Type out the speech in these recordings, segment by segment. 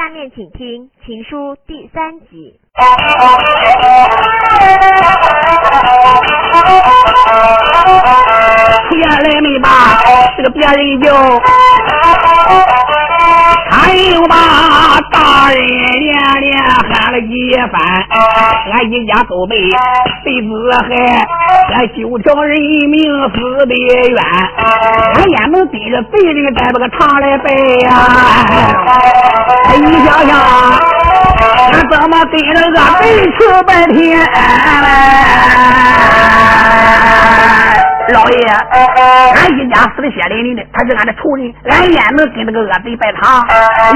下面请听《情书》第三集。原来没吧？这个别人就还有把大人连连喊了几番，俺一家都被被子害，俺九条人命死的冤，俺也能逮着贼人带着个长来背呀！你想想，俺怎么跟着个贼吃半天？老爷，俺一家死的血淋淋的，他是俺的仇人，俺也能跟那个恶贼拜堂。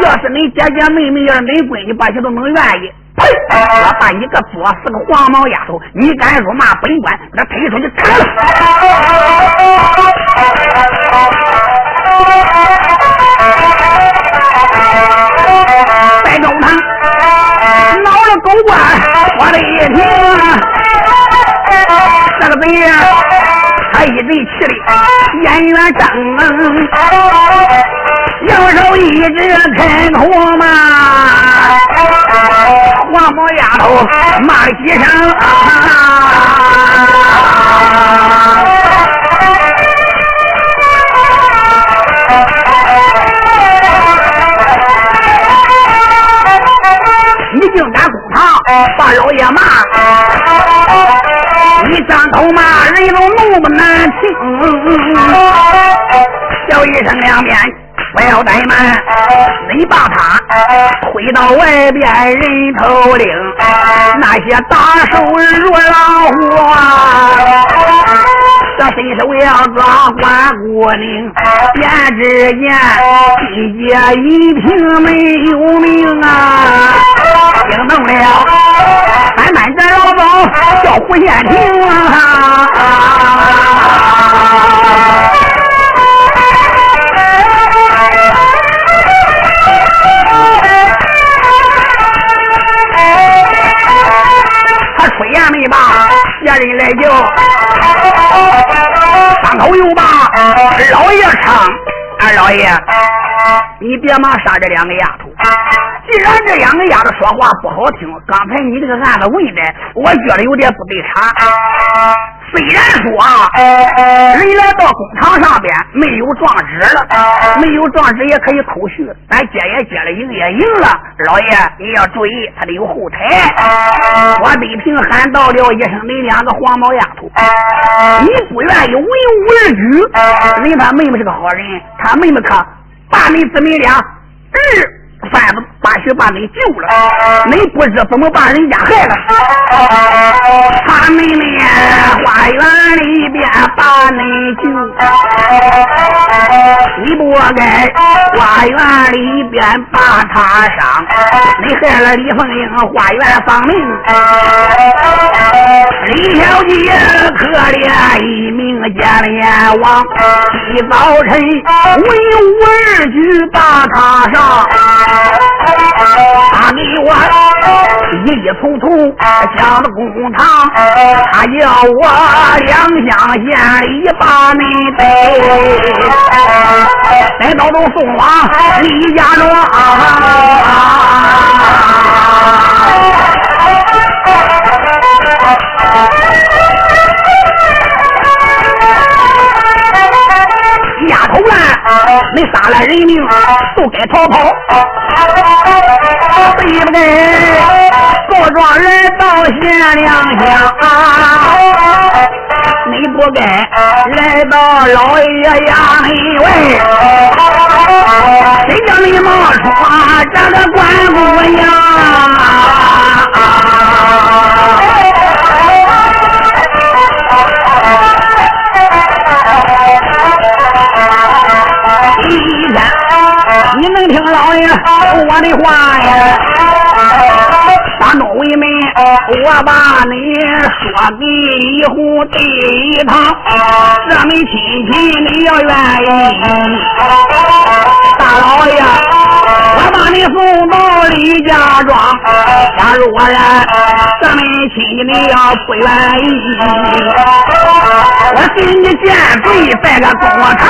要是恁姐姐妹妹，要是恁闺女，把些都能愿意，呸！我把你个作死个黄毛丫头，你敢辱骂本官，把他推出去砍了！白中堂闹了狗官，我的一听，这个贼。他一嘴气的眼圆睁，右手一直开口嘛，黄毛丫头骂了几声，你竟敢公堂把老爷骂！上头骂人都怒不难听，叫一声两边不要怠慢，你把他推到外边人头领，那些大手如老虎，这伸手要抓关姑娘，便只见地界一平没有命啊，惊动了。慢慢的老总叫胡县亭啊！他出言没罢，别人来叫，张口又罢，老爷唱，二老爷，你别忙杀这两个丫头。既然这两个丫头说话不好听，刚才你这个案子问的，我觉得有点不对场。虽然说啊人来到工厂上边没有状纸了，没有状纸也可以口续，咱接也接了，赢也赢了。老爷你要注意，他得有后台。我北平喊到了一声，你两个黄毛丫头，你不愿意文武而居，人他妹妹是个好人，他妹妹可把你姊妹俩儿。贩子把许把你救了，你不知怎么把人家害了。他妹妹花园里边把你救，你不该花园里边把他伤。你害了李凤英花园丧命，李小姐可怜一名奸阎王，一早晨文武二举把他上。他给我一一从从讲了公堂，他要我两相县里把你带，带到都送往李家庄。丫你杀了人命，都该逃跑。对不对？告状人到县两乡，你不该来到老爷衙门外，谁叫你冒充这个关姑娘？我的话呀？大众为媒，我把你说给一户第一趟，这门亲戚你要愿意，大老爷，我把你送到李家庄。假如我然这门亲戚你要不愿意，我给你见罪在个公堂。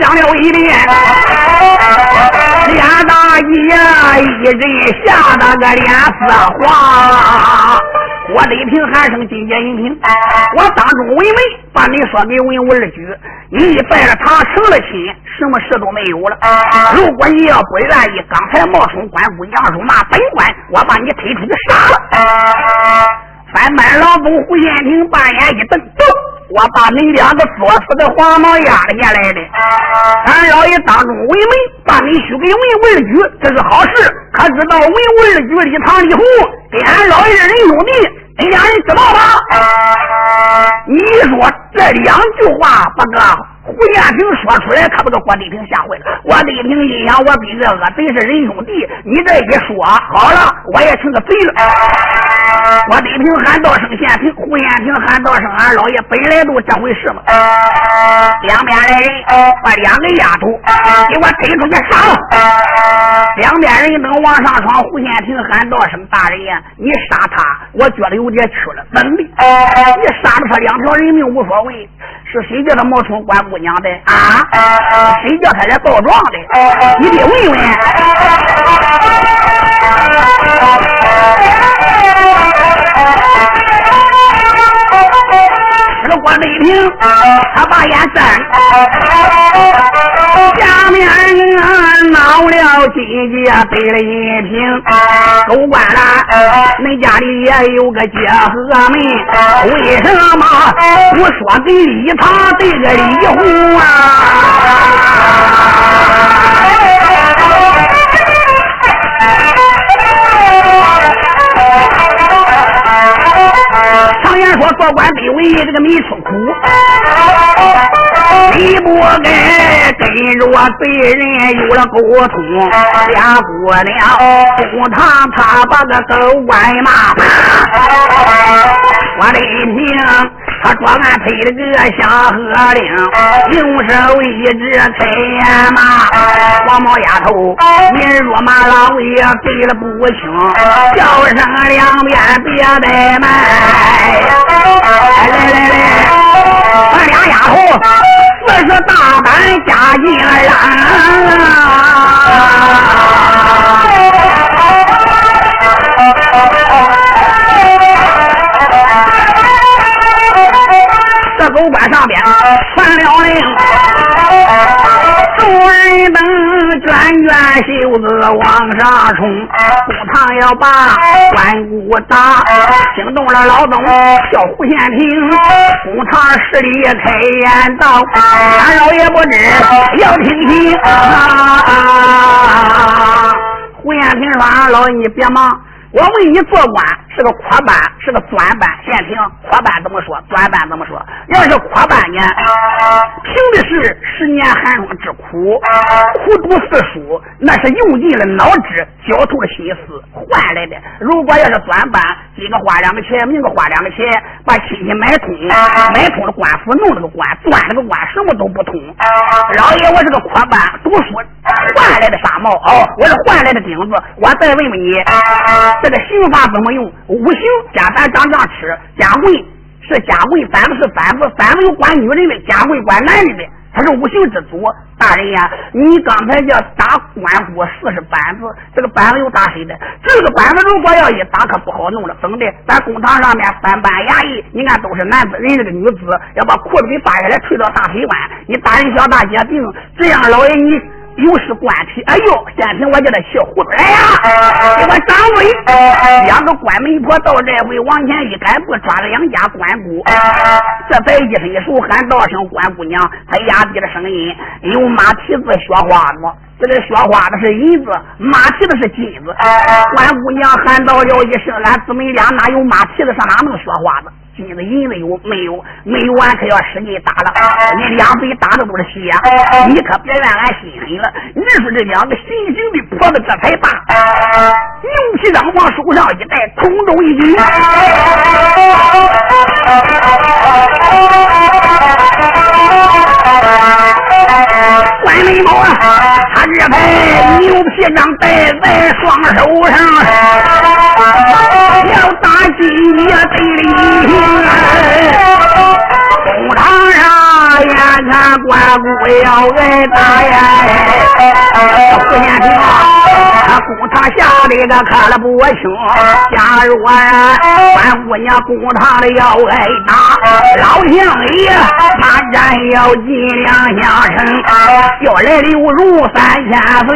讲了一遍，俩大爷一人吓得个脸色黄。我雷霆喊声金节银平，我当中为媒，把你说给文武二举，你拜了堂成了亲，什么事都没有了。如果你要不愿意，刚才冒充官姑娘辱骂本官，我把你推出去杀了。翻班老总胡延平把眼一瞪，走。我把你两个作死的黄毛压了下来的，俺老爷当中为媒，把你许给文文二举，这是好事。可知道文文二举里唐李红跟俺老爷人兄弟，你两人知道吧？你说这两句话，把个。胡延平说出来，可把个郭丽萍吓坏了。郭丽萍一想，我比这个贼是人兄弟，你这一说，好了，我也成个贼了。郭丽萍喊道声县平，胡延平喊道声俺老爷，本来都这回事嘛。两边的人把两个丫头给我推出去杀了。两边人等往上闯，胡延平喊道声大人呀，你杀他，我觉得有点屈了。怎的？你杀了他两条人命无所谓。是谁叫他冒充关姑娘的啊？谁叫他来告状的？你得问问。这个关美平，他把眼睁，下面人闹了几节，背了一瓶。狗官了，恁家里也有个结和门，为什么不说给李唐对个李红啊？我做官卑微，这个没出苦，你不该跟着贼人有了沟通，俩姑娘公堂他把个狗官骂，我的命。他专案配了个香河令，用手一指催眼嘛，黄毛丫头，你若骂老爷给了不轻，叫声两边别怠慢。来来来，俺俩丫头四十大板加进来。狗官上边传了令，众人等卷卷袖子往上冲，公堂要把关谷打，惊动了老总叫胡县平，公堂十里开言道：俺老爷不知要听信。胡县平说：“俺老爷你别忙。”我为你，做官这个阔班，是个钻班？先听阔班怎么说，钻班怎么说？要是阔班呢，凭的是十年寒窗之苦，苦读四书，那是用尽了脑汁，绞透了心思换来的。如果要是钻班，今个花两个钱，明个花两个钱，把亲戚买通，买通了官府，弄了个官，钻了个官，什么都不通。老爷，我是个阔班，读书换来的纱帽，哦，我是换来的钉子。我再问问你。这个刑法怎么用？五行加咱长这样吃，家棍是家棍，反子是反子，反子又管女人的，家棍管男人的，他是五行之祖。大人呀，你刚才叫打关公四十板子，这个板子有打谁的？这个板子如果要一打，可不好弄了。怎么的？咱公堂上面三班衙役，你看都是男子，人这个女子要把裤子给扒下来，推到大腿弯，你大人小大姐病，这样老爷你。又是官体，哎呦！先听，我叫他气糊涂来呀！给我掌柜，两个关媒婆到这回往前一赶步，抓着两家官姑，这才一伸手喊道声官姑娘，他压低了声音，用马蹄子雪花子，这个雪花子是银子，马蹄子是金子。官姑娘喊道了一声：“俺姊妹俩哪有马蹄子，上哪能削花子？”金子银子有没有？没有，俺可要使劲打了。你两嘴打的都是血，你可别怨俺心狠了。你说这两个行刑的婆子这才大，牛皮掌往手上一戴，空中一举。他这牌牛皮章戴在双手上。要打金也得理，公堂上眼看关公要挨打呀！胡先平公堂下的个看了不清。假如啊，关姑娘公堂里要挨打，老相爷他然要尽量下身，要来刘如三千岁，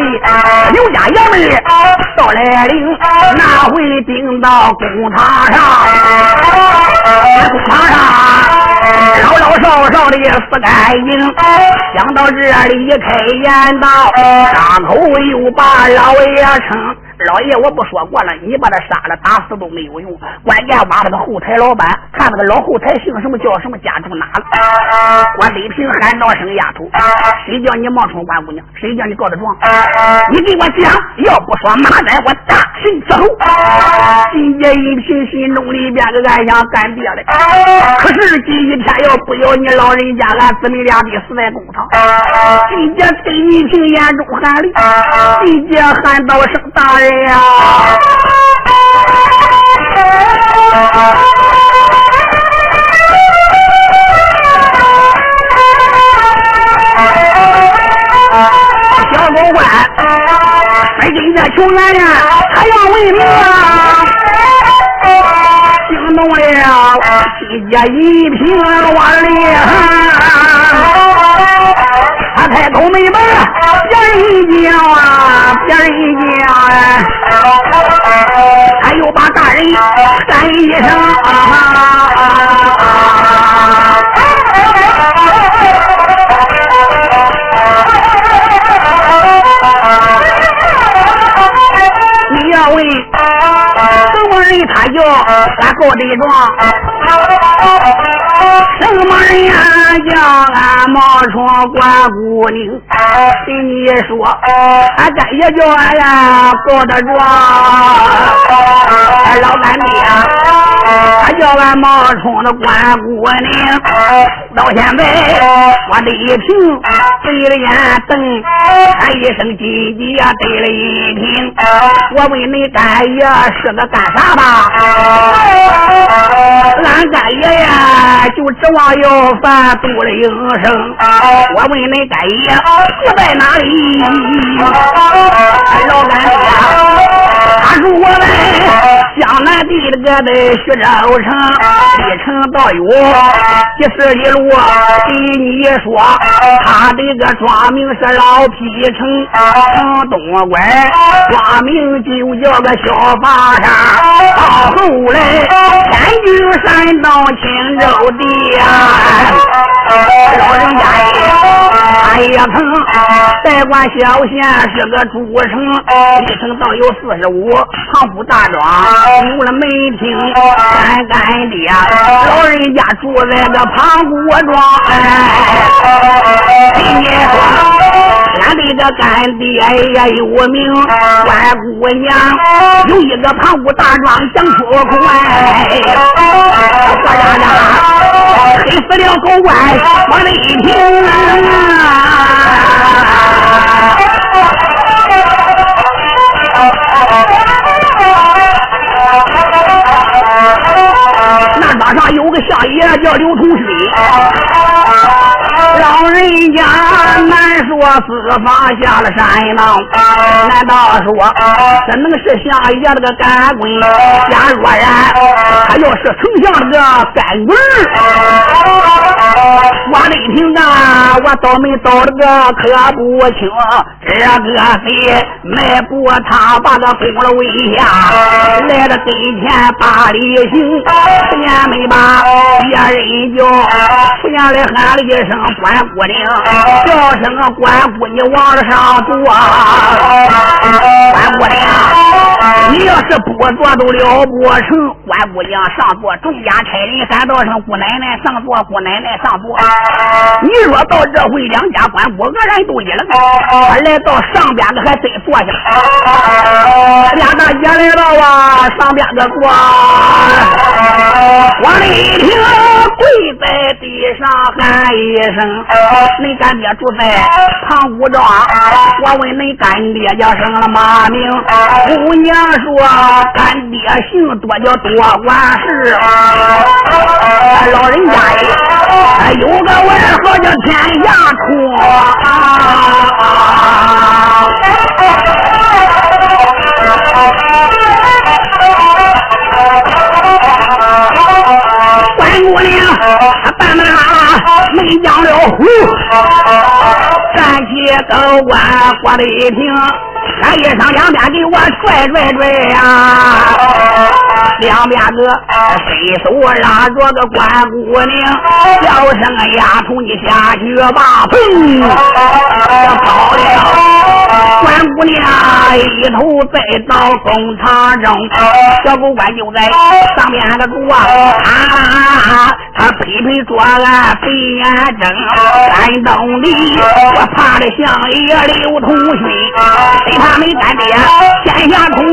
刘家爷们到来领，哪会顶到公堂上？公堂上。老少少的死干净，想到这里开言道，张口又把老爷称。老爷，我不说过了，你把他杀了打死都没有用，关键挖那个后台老板，看那个老后台姓什么叫什么，家住哪了？我李平喊道声丫头，谁叫你冒充关姑娘？谁叫你告的状？你给我讲，要不说马仔我大神伺候。金姐一平心中里边个暗想干爹的，可是今天要不要你老人家，俺姊妹俩得死在公堂。金姐对一平眼中含泪，金姐喊道声大人。呀！小狗官，飞进这求俺呀，还要为民啊！惊动了七家一平万里他开口没门，别人一叫啊，别人一叫啊，他又把大人喊一声啊。你要问什么人，他叫俺告的状。什么人呀？叫俺冒充关姑娘？跟你说，俺干也叫俺呀告得状。老干爹，他叫俺冒充的关姑娘。到现在，我的一听对了眼瞪，喊一声姐姐呀，对了一听。我问你干爷是个干啥吧？俺干爷呀，就指望要饭度了营生。我问你干爷住在哪里？老干爹。他说我们江南地那个的徐州城，一城道有几十里路。给你说，他的个庄名是老皮城，城东关，庄名就叫个小巴山。到后来，天津山到青州地呀，老人家他也曾代管小县是个主城，一城倒有四十五。庞府大庄有了门厅，干干爹老人家住在个庞古庄。听你说，俺的个干爹也有名，关姑娘有一个庞古大庄讲出口哎，我家家黑死了狗官往里听啊。那马上有个相爷叫刘同水，老人家难说四方下了山呐，难道说这能是相爷那个干棍？假若然他要是丞相那个干棍我的听啊，我倒霉倒了个可不轻，这个贼迈步他把个功了围下，来了跟前把礼行，前没把别人叫，出现来喊了一声关姑娘，叫声关姑你往上坐，关姑娘，你要是不坐都了不成，关姑娘上座，众家差人喊道声姑奶奶上座，姑奶奶上座。你若到这回，两家官五个人都一愣。他来到上边个还真坐下，俩大爷来了啊，上边个坐。王丽萍跪在地上喊一声：“恁干爹住在唐古庄。”我问恁干爹叫什么马名？姑娘说：“干爹姓多，叫多管事。”老人家。有个外号叫天下冲。关还半半拉拉没讲了胡，站起高官过了一听。俺一上两边给我拽拽拽呀，两边个伸手拉着个关姑娘，叫声丫头你下去吧，砰，跑了。关姑娘一头栽到公堂中，小狗官就在上面那个狗啊，啊，他拍拍桌案闭眼睁，山洞里我怕的像一个刘同他们干爹，天下通。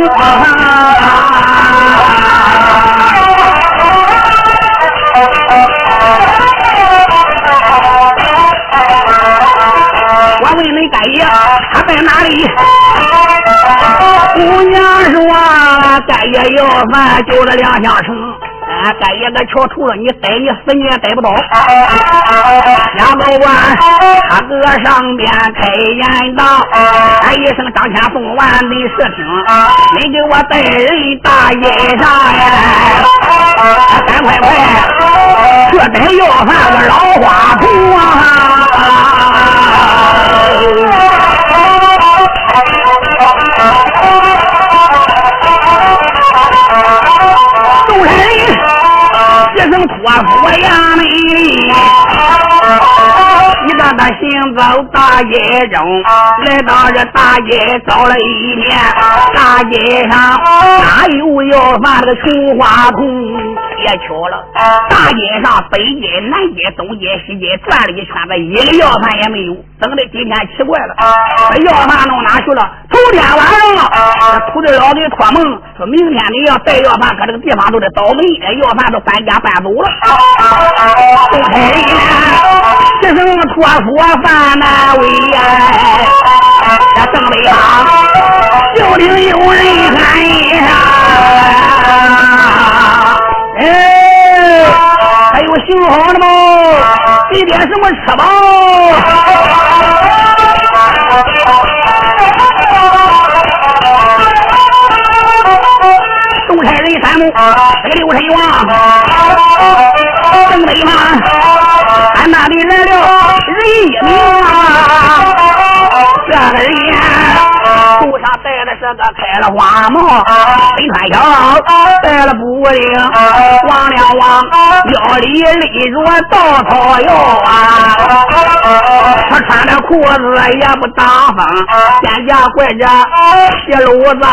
我问你干爷，他在哪里？姑娘说，干爷要饭就了两相城。俺干爷个瞧除了你逮你死你也逮不到。杨高官他搁上边开言道：“喊一声张天凤完没事听，你给我带人大街上呀！赶快快，这得要饭个老花童啊！”一声托付呀，美丽。一个他行走大街中，来到这大街走了一天，大街上哪有要饭的穷花童？也巧了，大街上北街、南街、东街、西街转了一圈子，一个要饭也没有。等的今天奇怪了，这要饭弄哪去了？头天晚上，这土地老给托梦，说明天你要带要饭，搁这个地方都得倒霉，要饭都搬家搬走了。东海人，这什么托付饭难为呀？这正北方，就听有人喊一声。哎，还有行好的吗？给点什么吃吧？东差人三木，这个刘神王，正北嘛，俺那里来了人一名啊，这个人。头上戴的是个开了花帽，身穿小，戴了布领，王亮王腰里勒着稻草腰啊，他穿的裤子也不挡风，肩胛拐着细篓子，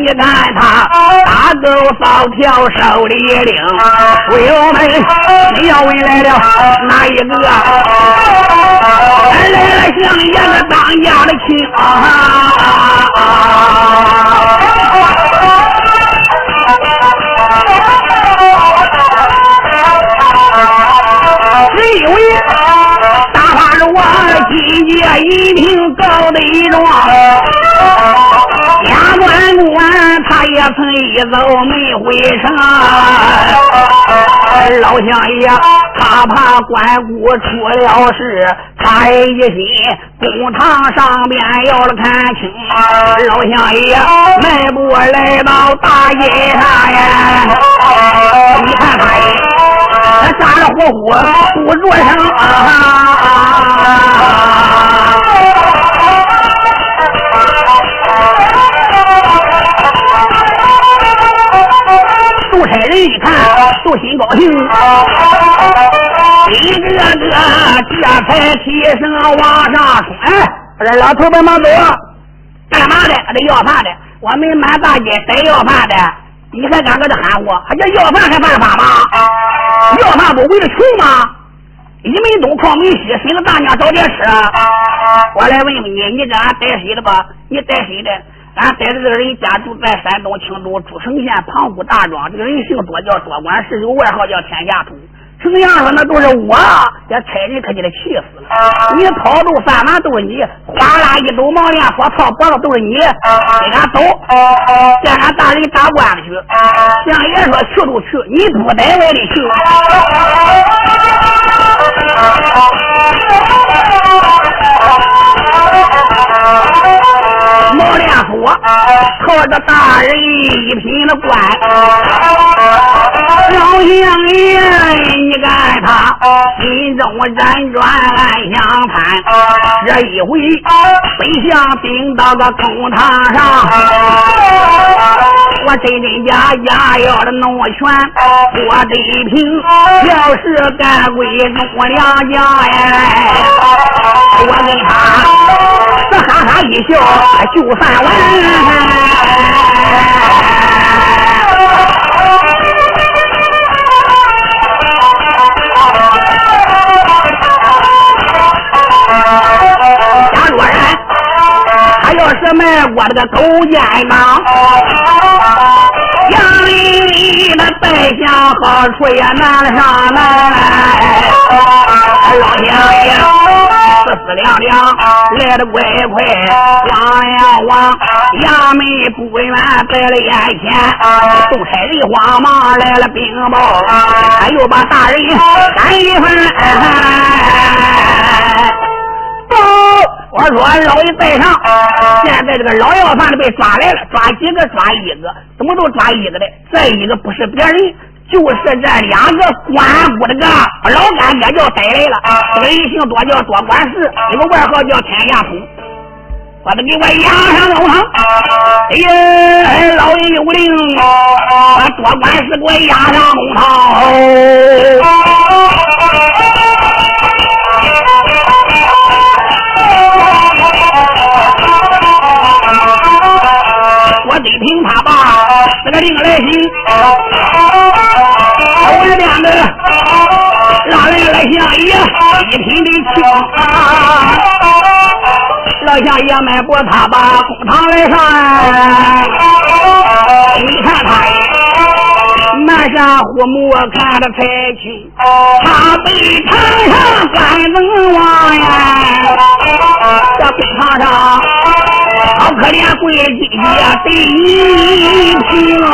你看他大狗扫条手里领，朋友们，你要问来了哪一个？来了像爷子当家的亲啊！是因为大发着我今夜一听高德庄。他曾一走没回城，老相爷他怕关谷出了事，他一心公堂上边要了看清。老相爷迈步来到大街上呀，你看他他咋呼呼不着声啊！一个个这才起身往上冲。哎，这老头们忙走，干嘛的？这要饭的，我们满大街逮要饭的，你还敢搁这喊我？还叫要饭还犯法吗？要饭不为了穷吗？你们都靠没西，谁的大娘找点吃？我来问问你，你这俺逮谁的吧？你逮谁的？俺带着这个人家住在山东青州诸城县庞古大庄，这个人姓多，叫多管事，有外号叫天下通。什么样说那都是我，这差人可给他气死了。你掏兜饭碗都是你，哗啦一走毛烟火套脖子都是你，给俺走，见俺大人打官司去。相爷说去就去，你不得我得去。我靠着大人一品的官，老相爷，你看他心中辗转暗想盼，这一回飞向顶到个公堂上，我真真假假要的弄全，我得凭要是干归我两家呀，就算完。假若然他要是卖我这个狗肩膀，杨丽丽的败相好处也难上来，老乡爷。四四两两来的快快，王呀王，衙门不远在了眼前，宋差人慌忙来了禀报，他又把大人赶一番。报，我说老爷在上，现在这个老要饭的被抓来了，抓几个抓一个，怎么都抓一个的？这一个不是别人。就是这两个官府的个老干爹叫逮来了，这个人姓多叫多管事，有个外号叫天下通，把他给我押上公堂。哎呀，老爷有令，把多管事给我押上公堂。我得听他把这个令来行。我这边子拉来相爷，一品的清。老相爷迈步，他把公堂来上。你看他满山虎目，看得才清。他背堂上三等王呀，这公堂上好可怜，贵姐姐得一品啊。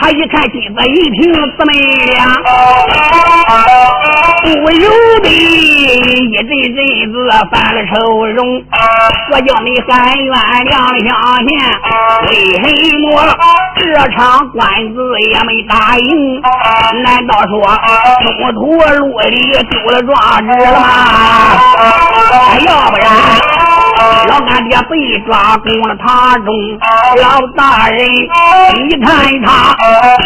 他一看金子一瓶姊妹俩，不由得一阵阵子犯了愁容。我叫你喊冤两相贤，为什么这场官司也没打赢？难道说中途路里丢了状纸了吗？要不然？老干爹被抓攻了塔中，老大人一看他，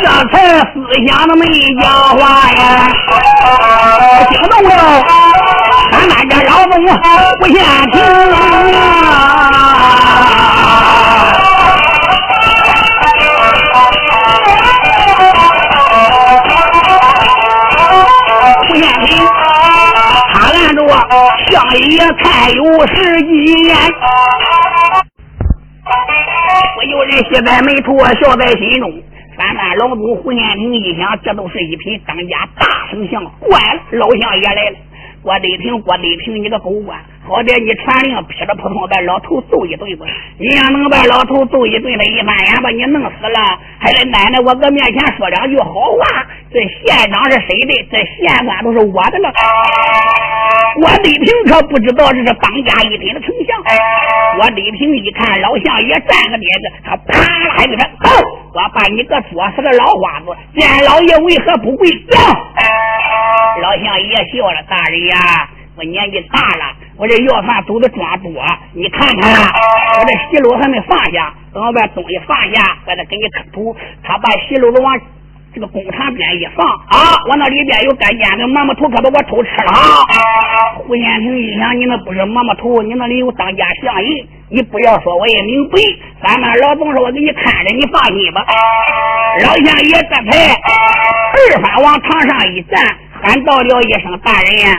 这才思想的没讲话呀，惊动了俺们这老总不嫌贫啊。相爷看有十几年，我有人喜在眉头，我笑在心中。三班老祖胡延平一想，这都是一匹当家大圣相，怪了，老相爷来了。郭德平，郭德平，你个狗官！好歹你传令噼里扑通把老头揍一顿吧！你要能把老头揍一顿，他一满眼把你弄死了，还得奶奶我搁面前说两句好话。这县长是谁的？这县官都是我的了。我李平可不知道这是当家一品的丞相。我李平一看老相爷站个趔子，他啪啦一声，走！我把你个作死的老花子，见老爷为何不跪？走！老相爷笑了，大人呀，我年纪大了，我这要饭走的装多，你看看，我这席篓还没放下，等我把东西放下，我再给你磕头。他把席篓子往这个工厂边一放，啊，我那里边有干尖的馍馍头，可把我偷吃了。胡建平一想，你那不是馍馍头，你那里有当家相爷，你不要说我也明白。咱们老总说，我给你看着，你放心吧。老相爷这才二番往堂上一站。俺道了一声：“大人呀，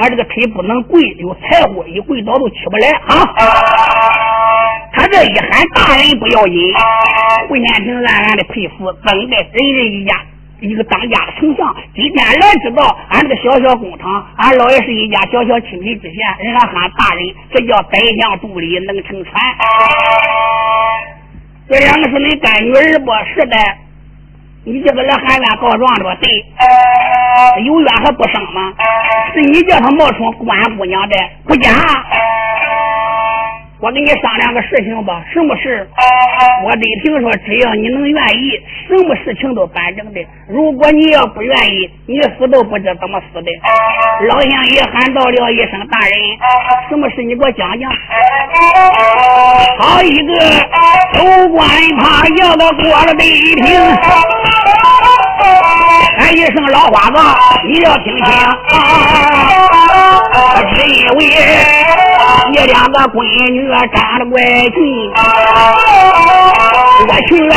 俺这个腿不能跪，有柴火，一跪倒都起不来啊！”他这一喊“大人”不要紧，胡建平暗暗的佩服，怎的人人一家一个当家的丞相，今天来知道俺这个小小工厂，俺老爷是一家小小亲戚之嫌，人家喊大人，这叫宰相肚里能撑船。这两个是你干女儿不？是的。你这个来喊冤告状的吧？对，有冤还不上吗？是你叫他冒充关姑娘的，不假。我跟你商量个事情吧，什么事？我得听说，只要你能愿意，什么事情都办成的。如果你要不愿意，你死都不知怎么死的。老相爷喊到了一声：“大人，什么事？你给我讲讲。”好一个州官他要到过了得听，喊一声老花子，你要听清，是因为你两个闺女长得怪俊，我去啊，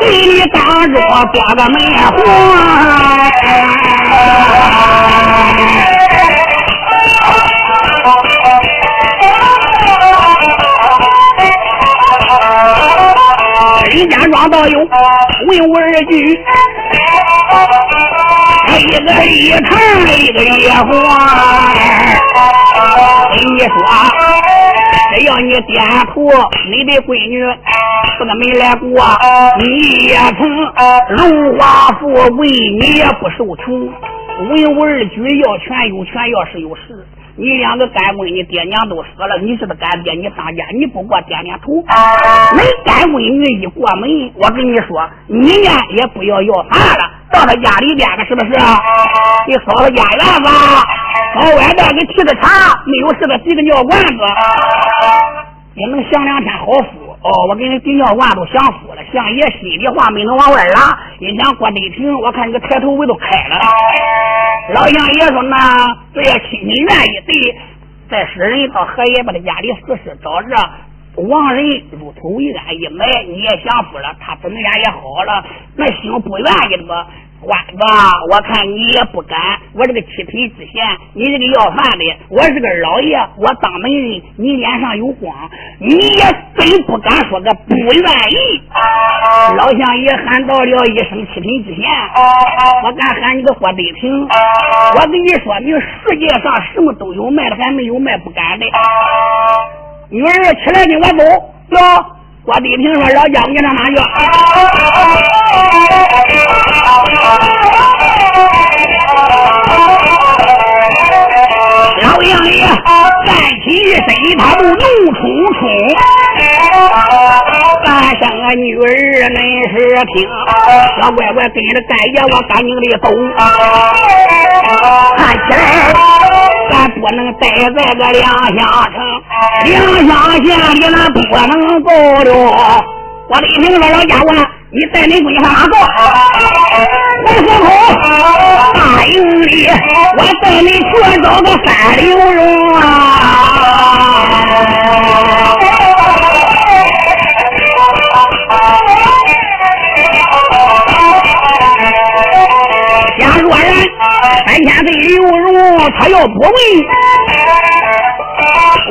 给你当着做个媒婆。人家庄道有文武二举，一个一堂，一个一花。跟你说，只要你点头，你的闺女这个没来过，你也成荣华富贵，你也不受穷。文武二举要全有权，要是有势。你两个干闺女，爹娘都死了，你是个干爹，你当家，你不过点点头。没干闺女一过门，我跟你说，你呢也不要要饭了，到他家里边了是不是？你扫他家院子，到外边给沏个茶，没有事的洗个尿罐子，也能享两天好福。哦，我给你给尿罐都享福了，相爷心里话没能往外拉，一想郭德平，我看你个抬头纹都开了。老相爷说：“那只要亲戚愿意，对，再使人到河爷把他家里死尸找着，亡人入土为安一埋，你也享福了，他怎么样也好了。那心不愿意的吧？官子，我看你也不敢。我这个七品知县，你这个要饭的，我是个老爷，我当门人，你脸上有光，你也真不敢说个不愿意。老相爷喊到了一声七品知县，我敢喊你个霍德平。我跟你说明，世界上什么都有卖的，还没有卖不敢的。女儿起来，跟我走，走。郭地平说：“老家，你上哪去？”老杨爷站起身，他不怒冲冲。大声啊，女儿恁是听，小乖乖跟着大爷，我赶紧的走。看起来。咱不能待在个两乡城，两乡县里咱不能够了。我李平说：“老家伙，你带你闺女上哪走？回河口大营里，我带你去找个三流荣啊！”三千岁刘荣，他要不问，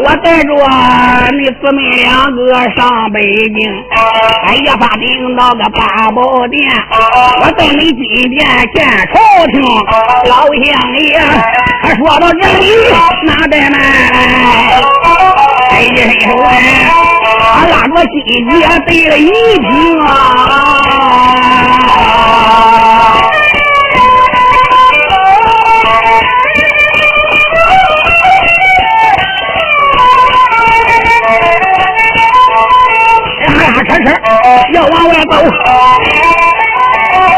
我带着你姊妹两个上北京，哎呀，把领到个八宝殿，我带你进殿见朝廷。老相爷，他说到这里，哪怠慢？哎呀，他拉着金姐对了一听啊。要往外走，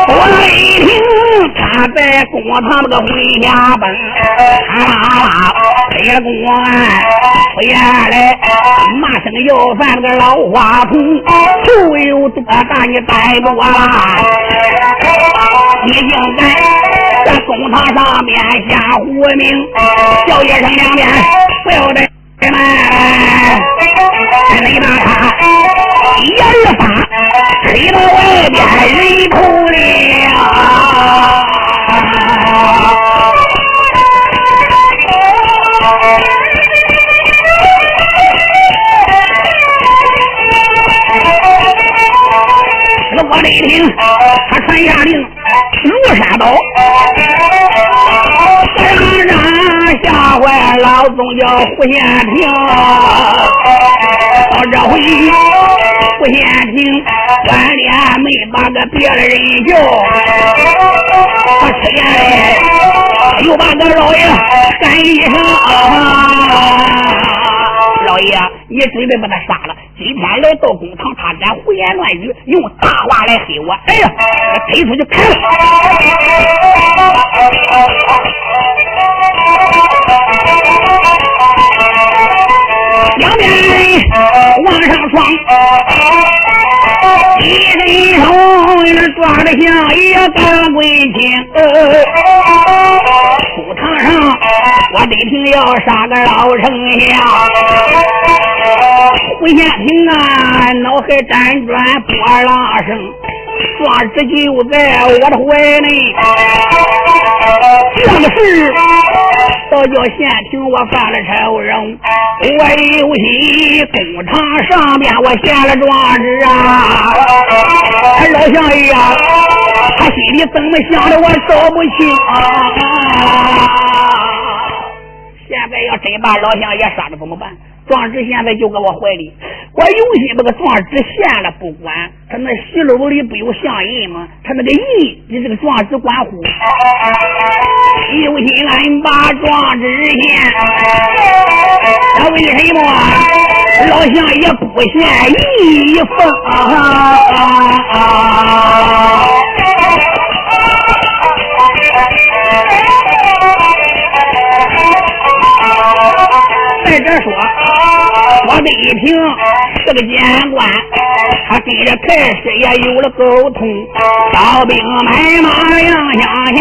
我一听他在公堂那个回家奔，啦啦推了公安，出言来骂声要饭那个老花童，头有多大你逮不过来，你竟敢在公堂上面下胡名，叫一声两遍，不要再慢，你把他一二三。推到外边人头了，我一听，他传下令。刀，上坏老总叫胡先平，到这回胡先平满脸没把个别的人叫，他吃烟嘞，又把个老爷喊一声。老爷，也准备把他杀了？今天来到公堂，他敢胡言乱语，用大话来黑我。哎呀，推出去砍了！两边往上闯，一伸手抓的像一个干鬼精。公堂上，我得听要杀个老丞相。胡宪平啊，脑海辗转波浪声，壮士就在我的怀内。这个事，倒叫县庭我犯了仇人，我有心公堂上边我献了状纸啊！老相爷呀，他心里怎么想的我说不清啊！现在要真把老相爷杀了怎么办？壮纸现在就搁我怀里，我有心把个壮纸献了不管，他那席篓里不有相印吗？他那个印，你这个壮纸管乎？有心俺把壮纸献，那为什么老相爷不献一封？再者说，说的一听是个监官，他跟着太师也有了沟通，招兵买马样样现，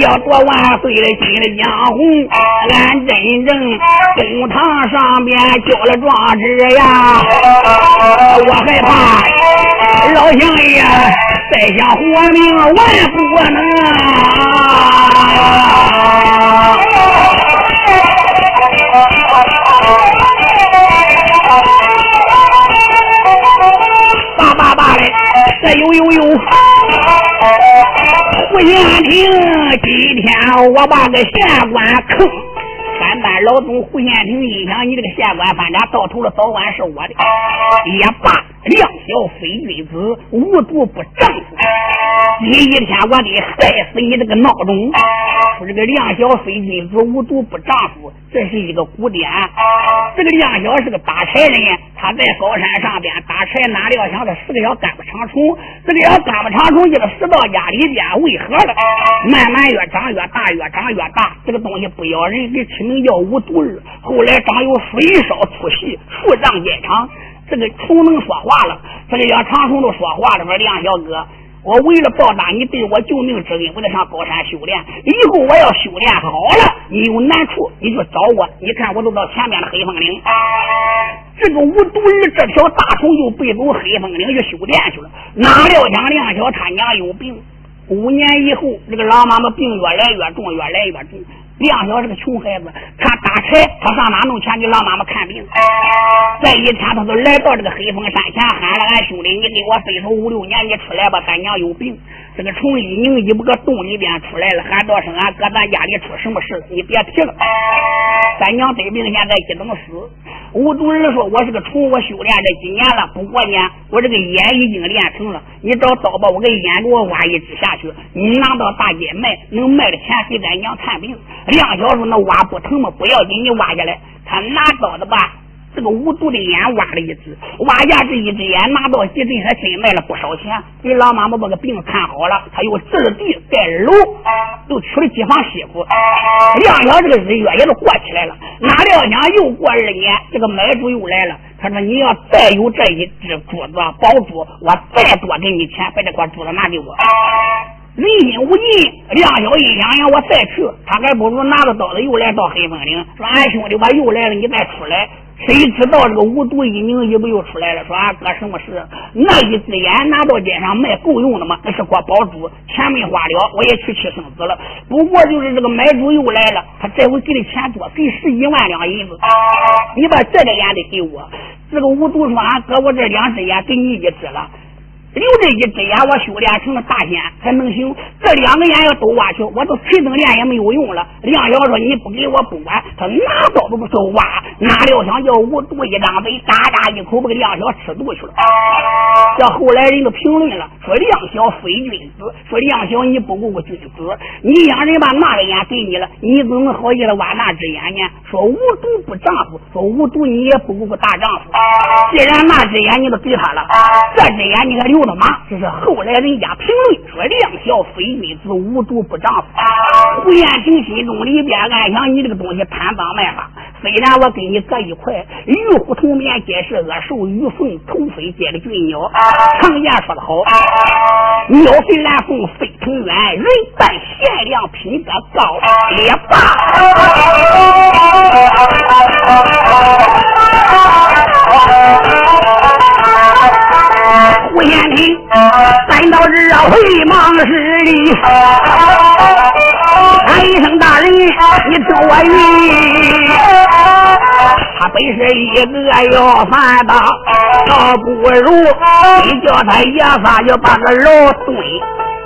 要夺万岁的心的江红，俺真正公堂上边交了状纸呀，我害怕老相爷再想活命万不能。呦呦！胡县庭，今天我把个县官坑。三班老总胡县庭，印象你这个县官反正到头了，早晚是我的。也罢，量小非君子，无毒不丈夫。今一天我得害死你这个闹钟！说这个量小非君子，无毒不丈夫，这是一个古典。这个量小是个打柴人，他在高山上边打柴，哪料想他是个小干不长虫。这个小干不长虫就死到家里边，为何了？慢慢越长越大，越长越大。这个东西不咬人，给起名叫无毒儿。后来长有水烧粗细，数丈肩长。这个虫能说话了，这个小长虫都说话了。说亮小哥。我为了报答你对我救命之恩，我得上高山修炼。以后我要修炼好了，你有难处你就找我。你看，我都到前面的黑风岭，这个无独儿这条大虫就背走黑风岭去修炼去了。哪料想亮小他娘有病，五年以后，这个老妈妈病越来越重，越来越重。亮小是个穷孩子，他打柴，他上哪弄钱给老妈妈看病？这一天，他就来到这个黑风山前，喊了俺兄弟：“你给我分手五六年，你出来吧，咱娘有病。”这个虫一拧一不搁洞里边出来了，喊道声：“俺搁咱家里出什么事了？你别提了。”咱娘得病，现在一等死。吴主任说：“我是个虫，我修炼这几年了，不过呢，我这个眼已经练成了。你找刀吧我个眼给我挖一只下去，你拿到大街卖，能卖的钱给咱娘看病。”亮小说：“那挖不疼吗？不要紧，你挖下来。”他拿刀子吧。这个无毒的烟挖了一支，挖下这一支烟拿到集镇，还真卖了不少钱。给老妈妈把个病看好了，他又置地盖楼，又娶了几房媳妇。亮小这个日月也都过起来了。哪料想又过二年，这个买主又来了。他说：“你要再有这一只珠子宝珠，我再多给你钱，把这块珠子拿给我。”人心无尽，亮小一想想，我再去，他还不如拿着刀子又来到黑风岭，说：“俺兄弟，我又来了，你再出来。”谁知道这个无毒一拧一不又出来了？说俺哥什么事？那一支烟拿到街上卖够用了吗？那是国宝珠，钱没花了，我也娶妻生子了。不过就是这个买主又来了，他这回给的钱多，给十一万两银子。你把这个烟得给我。这个无毒说俺哥，我这两支烟给你一支了。留着一只眼，我修炼成了大仙才能行。这两个眼要都挖去，我都锤子炼也没有用了。梁小说你不给我不管，他拿刀都不是挖，哪料想叫无毒一张嘴，嘎嘎一口把梁小吃肚去了。这后来人都评论了，说梁小非君子，说梁小你不顾君子，你让人把那个眼给你了，你怎么好意思挖那只眼呢？说无毒不丈夫，说无毒你也不顾个大丈夫。既然那只眼你都给他了，这只眼你可留。了吗？这是后来人家评论说梁小非君子，无毒不丈夫。胡延平心中里边暗想：你这个东西贪赃卖法，虽然我跟你搁一块，与虎同眠皆是恶兽，与凤同飞皆是俊鸟。常言说得好，鸟飞蓝凤飞腾远，人伴贤良品德高也罢。赶到这回忙时里，喊一声大人，你听我语。他本是一个要饭的，倒不如你叫他爷仨就把个牢蹲。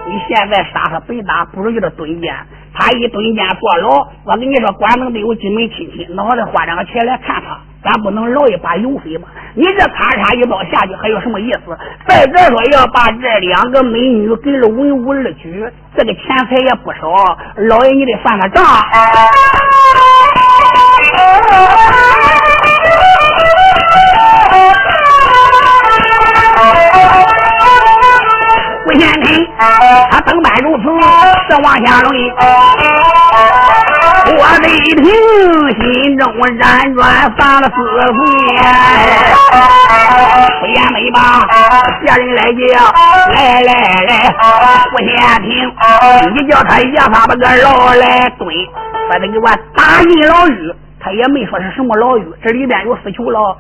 你现在杀他白打，不如叫他蹲监。他一蹲监坐牢，我跟你说，关门得有几门亲戚，脑袋花两个钱来看他。咱不能捞一把油水吗？你这咔嚓一刀下去，还有什么意思？再者说，要把这两个美女给了文武二举，这个钱财也不少。老爷，你得算个账。胡先生，他登班如此，这往下论。一听，心中辗转犯了思念。不言没吧，别人来叫，来来来，不先听，你叫他爷仨把个牢来蹲，把他给我打进牢狱。他也没说是什么牢狱，这里边有四囚牢。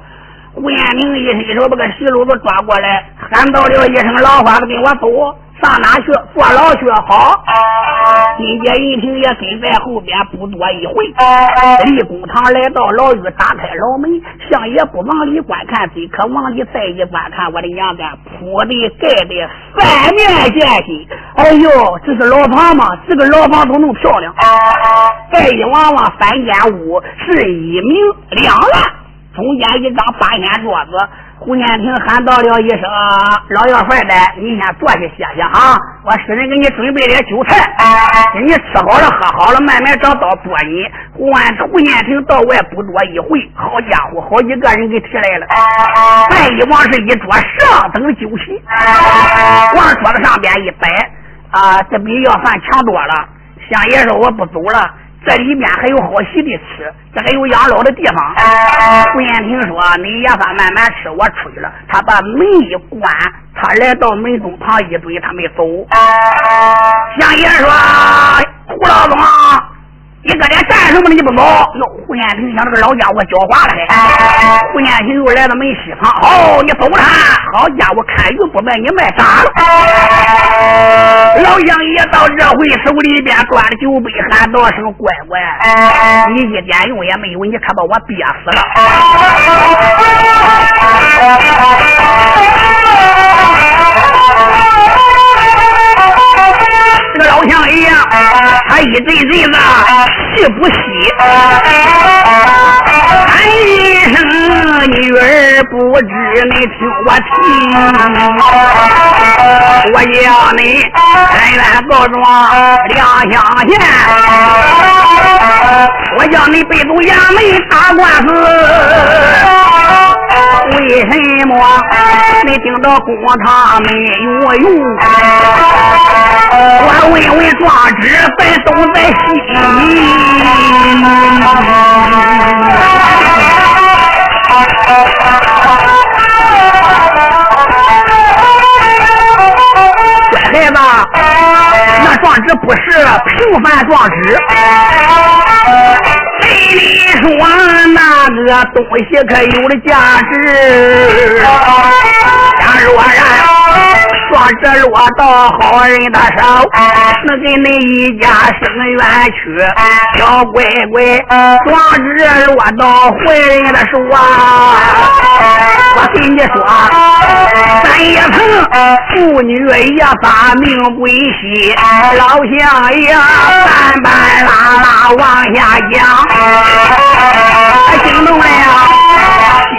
吴彦明一伸手把个细路子抓过来，喊到了一声：“老花子，跟我走。”上哪去？坐牢去。好，金姐一听也跟在后边，不多一回，离公堂来到牢狱，打开牢门，相爷不往里观看，只可往里再一观看，我的娘的，铺的盖的三面见心。哎呦，这是牢房吗？这个牢房都那么漂亮。再一望望三间屋，是一明两暗，中间一张八仙桌子。胡念平喊到了一声：“老要饭的，你先坐下歇歇啊，我使人给你准备点酒菜，给你吃好了喝好了，慢慢找刀剁你。”胡安胡念平到外不多一回，好家伙，好几个人给提来了。再一往是一桌上等酒席，往桌子上边一摆，啊，这比要饭强多了。相爷说：“我不走了。”这里面还有好席的吃，这还有养老的地方。胡延平说：“你爷仨慢慢吃，我出去了。”他把门一关，他来到门东旁一蹲，他没走。相爷说：“胡老总。”你搁这干什么呢？你不走？哟，胡延平想这个老家伙狡猾了还。胡延平又来到门西旁，好，你走他。好家伙，看鱼不卖，你卖啥了？老杨爷到这回手里边端着酒杯，喊道声乖乖，你一点用也没有，你可把我憋死了。这个老乡爷，他一阵阵子气不息，喊一声女儿不知你听我提，我叫你恩怨告状两相嫌，我叫你背走衙门打官司。为什么你盯到公堂没有用？我问问壮志，咱都在心。乖孩子，那壮志不是平凡壮志。你说那个东西可有了价值？假若然说这落到好人的手，能给你一家生冤屈。小乖乖，壮志落到坏人的手啊！我跟你说，咱也曾妇女也把命归西，老乡爷半半拉拉往下讲，惊动了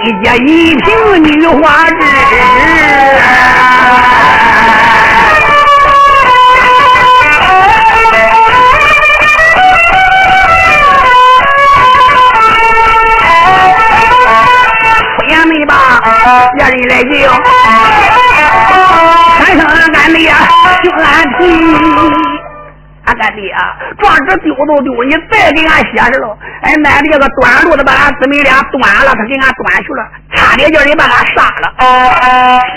西街一品女花枝。要你来接哟俺干爹啊，壮志丢都丢，你再给俺写实了。哎，俺这个短路的把俺姊妹俩端了，他给俺端去了，差点叫人把俺杀了。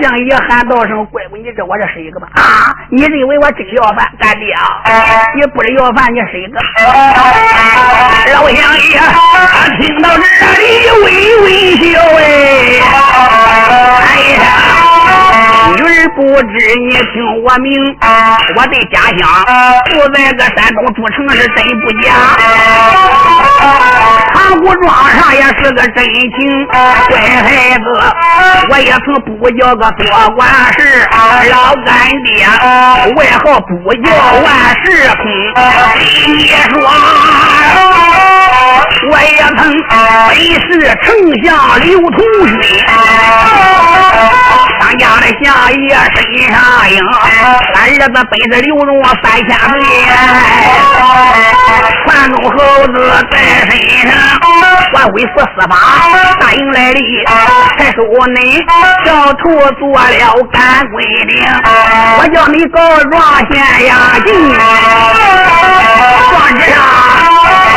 相爷喊道声：“乖乖，你知我这是一个吧？”啊，你认为我真要饭？干爹啊，你不是要饭，你是一个。老相爷听到这里微微笑哎，哎呀。不知你听我名，我的家乡不在个山东诸城是真不假。唐古庄上也是个真情，乖孩子，我也曾不叫个多管事，老干爹外号不叫万事空。你说，我也曾本是丞相刘同勋，当家的相。大爷身上硬，俺儿子背着刘荣三千岁，传宗猴子在身上，我威四司法大营来的，才收恁小徒做了干闺女，我叫你告状县衙进，状纸上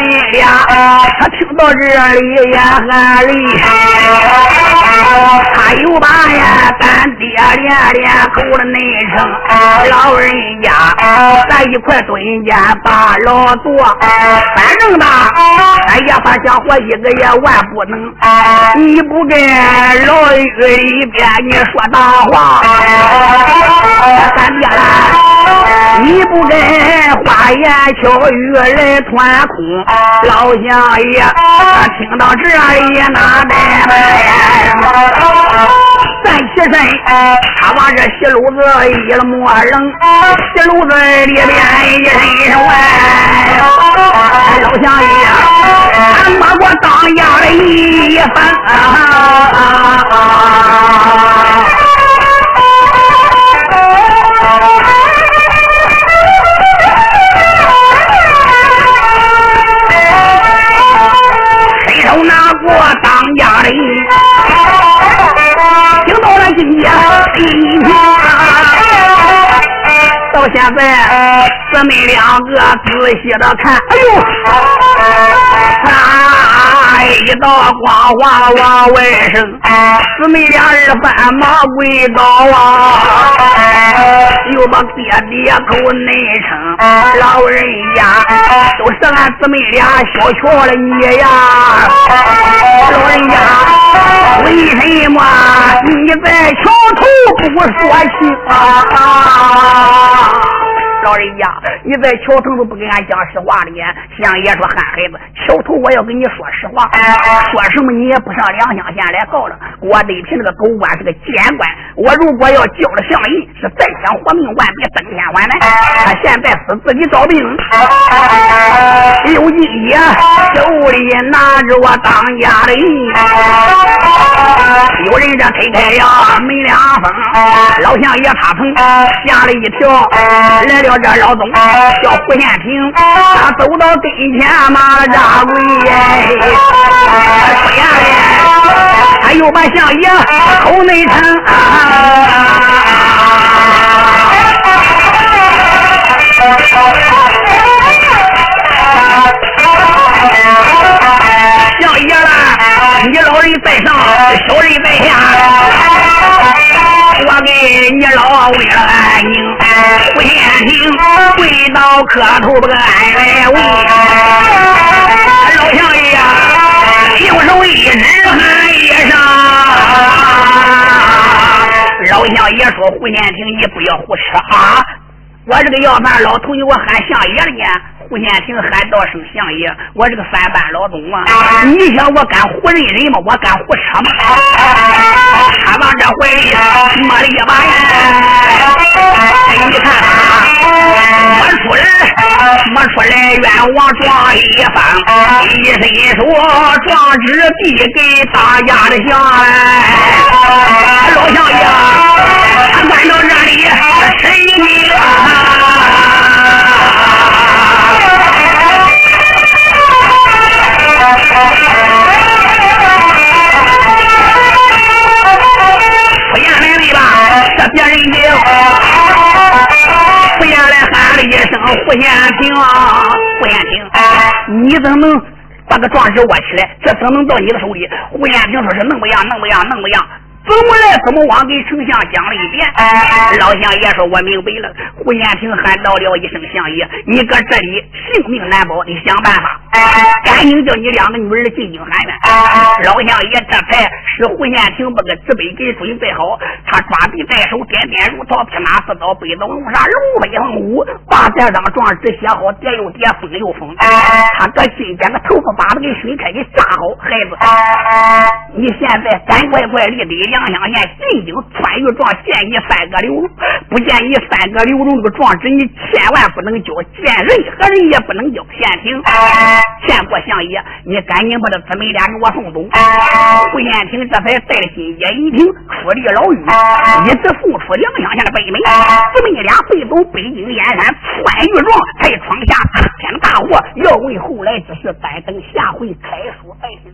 们俩他听到这里也喊厉害，他又把呀咱爹连连口了内声，老人家咱一块蹲下把老做，反正吧，哎呀，他想活一个也万不能，你不跟老狱里边你说大话，咱爹了，你不跟。花言巧语来穿空，老乡爷听到这里哪怠慢？站起身，他把这席炉子一摸扔，席炉子里边一身外。老乡爷，俺把我当家的一番。都拿过当家的，听到了今夜第一，到现在咱们两个仔细的看，哎呦，啊。一道光华往外升，姊妹俩人翻马跪倒啊，又把爹爹口内称，老人家都是俺姊妹俩小瞧了你呀，老人家，为什么你在桥头不说情啊？老人家，你在桥头都不跟俺讲实话的，相爷说：“憨孩子，桥头我要跟你说实话，说什么你也不上良乡县来告了。我得平那个狗官是个奸官，我如果要交了相爷，是再想活命，万别登天还来。他现在是自己找病，刘金爷手里拿着我当家的，有人这推开呀门两封，老相爷他曾吓了一跳，来了。叫这老总叫胡宪平，他走到跟前嘛扎跪，说呀嘞，他又把相爷口内称，相爷啦，你老人在上，小人在下。我给你老为了安宁，不嫌贫，跪到磕头不个安来喂。老相爷右手一指喊一声，老相爷说胡念庭，你不要胡扯啊！我这个要饭老头，你我喊相爷了呢。胡念庭喊道声相爷，我这个三班老总啊，你想我敢胡认人吗？我敢胡扯吗？他往这怀里摸了一把烟，你看他摸出来，摸出来冤枉状一方，一伸手状纸递给大家的相哎，老相爷，他看到这里不言来对吧？这别人听，不言来喊了一声胡延平，胡延平，你怎么能把个壮纸握起来？这怎么能到你的手里？胡延平说是弄不样，弄不样，弄不样。怎么来？怎么往？给丞相讲了一遍。老相爷说：“我明白了。”胡延平喊道了一声：“相爷，你搁这里性命难保，你想办法，赶紧叫你两个女儿进京喊冤。”老相爷这才使胡延平把个纸杯给准备好，他抓笔在手，点点如桃，披马似刀，背刀如沙，龙飞凤舞，把这张状纸写好，叠又叠，封又封。他搁心间个头发把子给熏开，给扎好。孩子，你现在赶快快立的两。两相县进京穿越状，见你三个刘不见你三个刘荣这个状纸，你千万不能交；见任何人也不能交。县庭见过相爷，你赶紧把这姊妹俩给我送走。胡延平这才带金爷一听出离牢狱，一直送出两乡县的北门。姊妹俩会走北京燕山，穿越状才闯下大天大祸。要问后来之事，再等下回开书再听。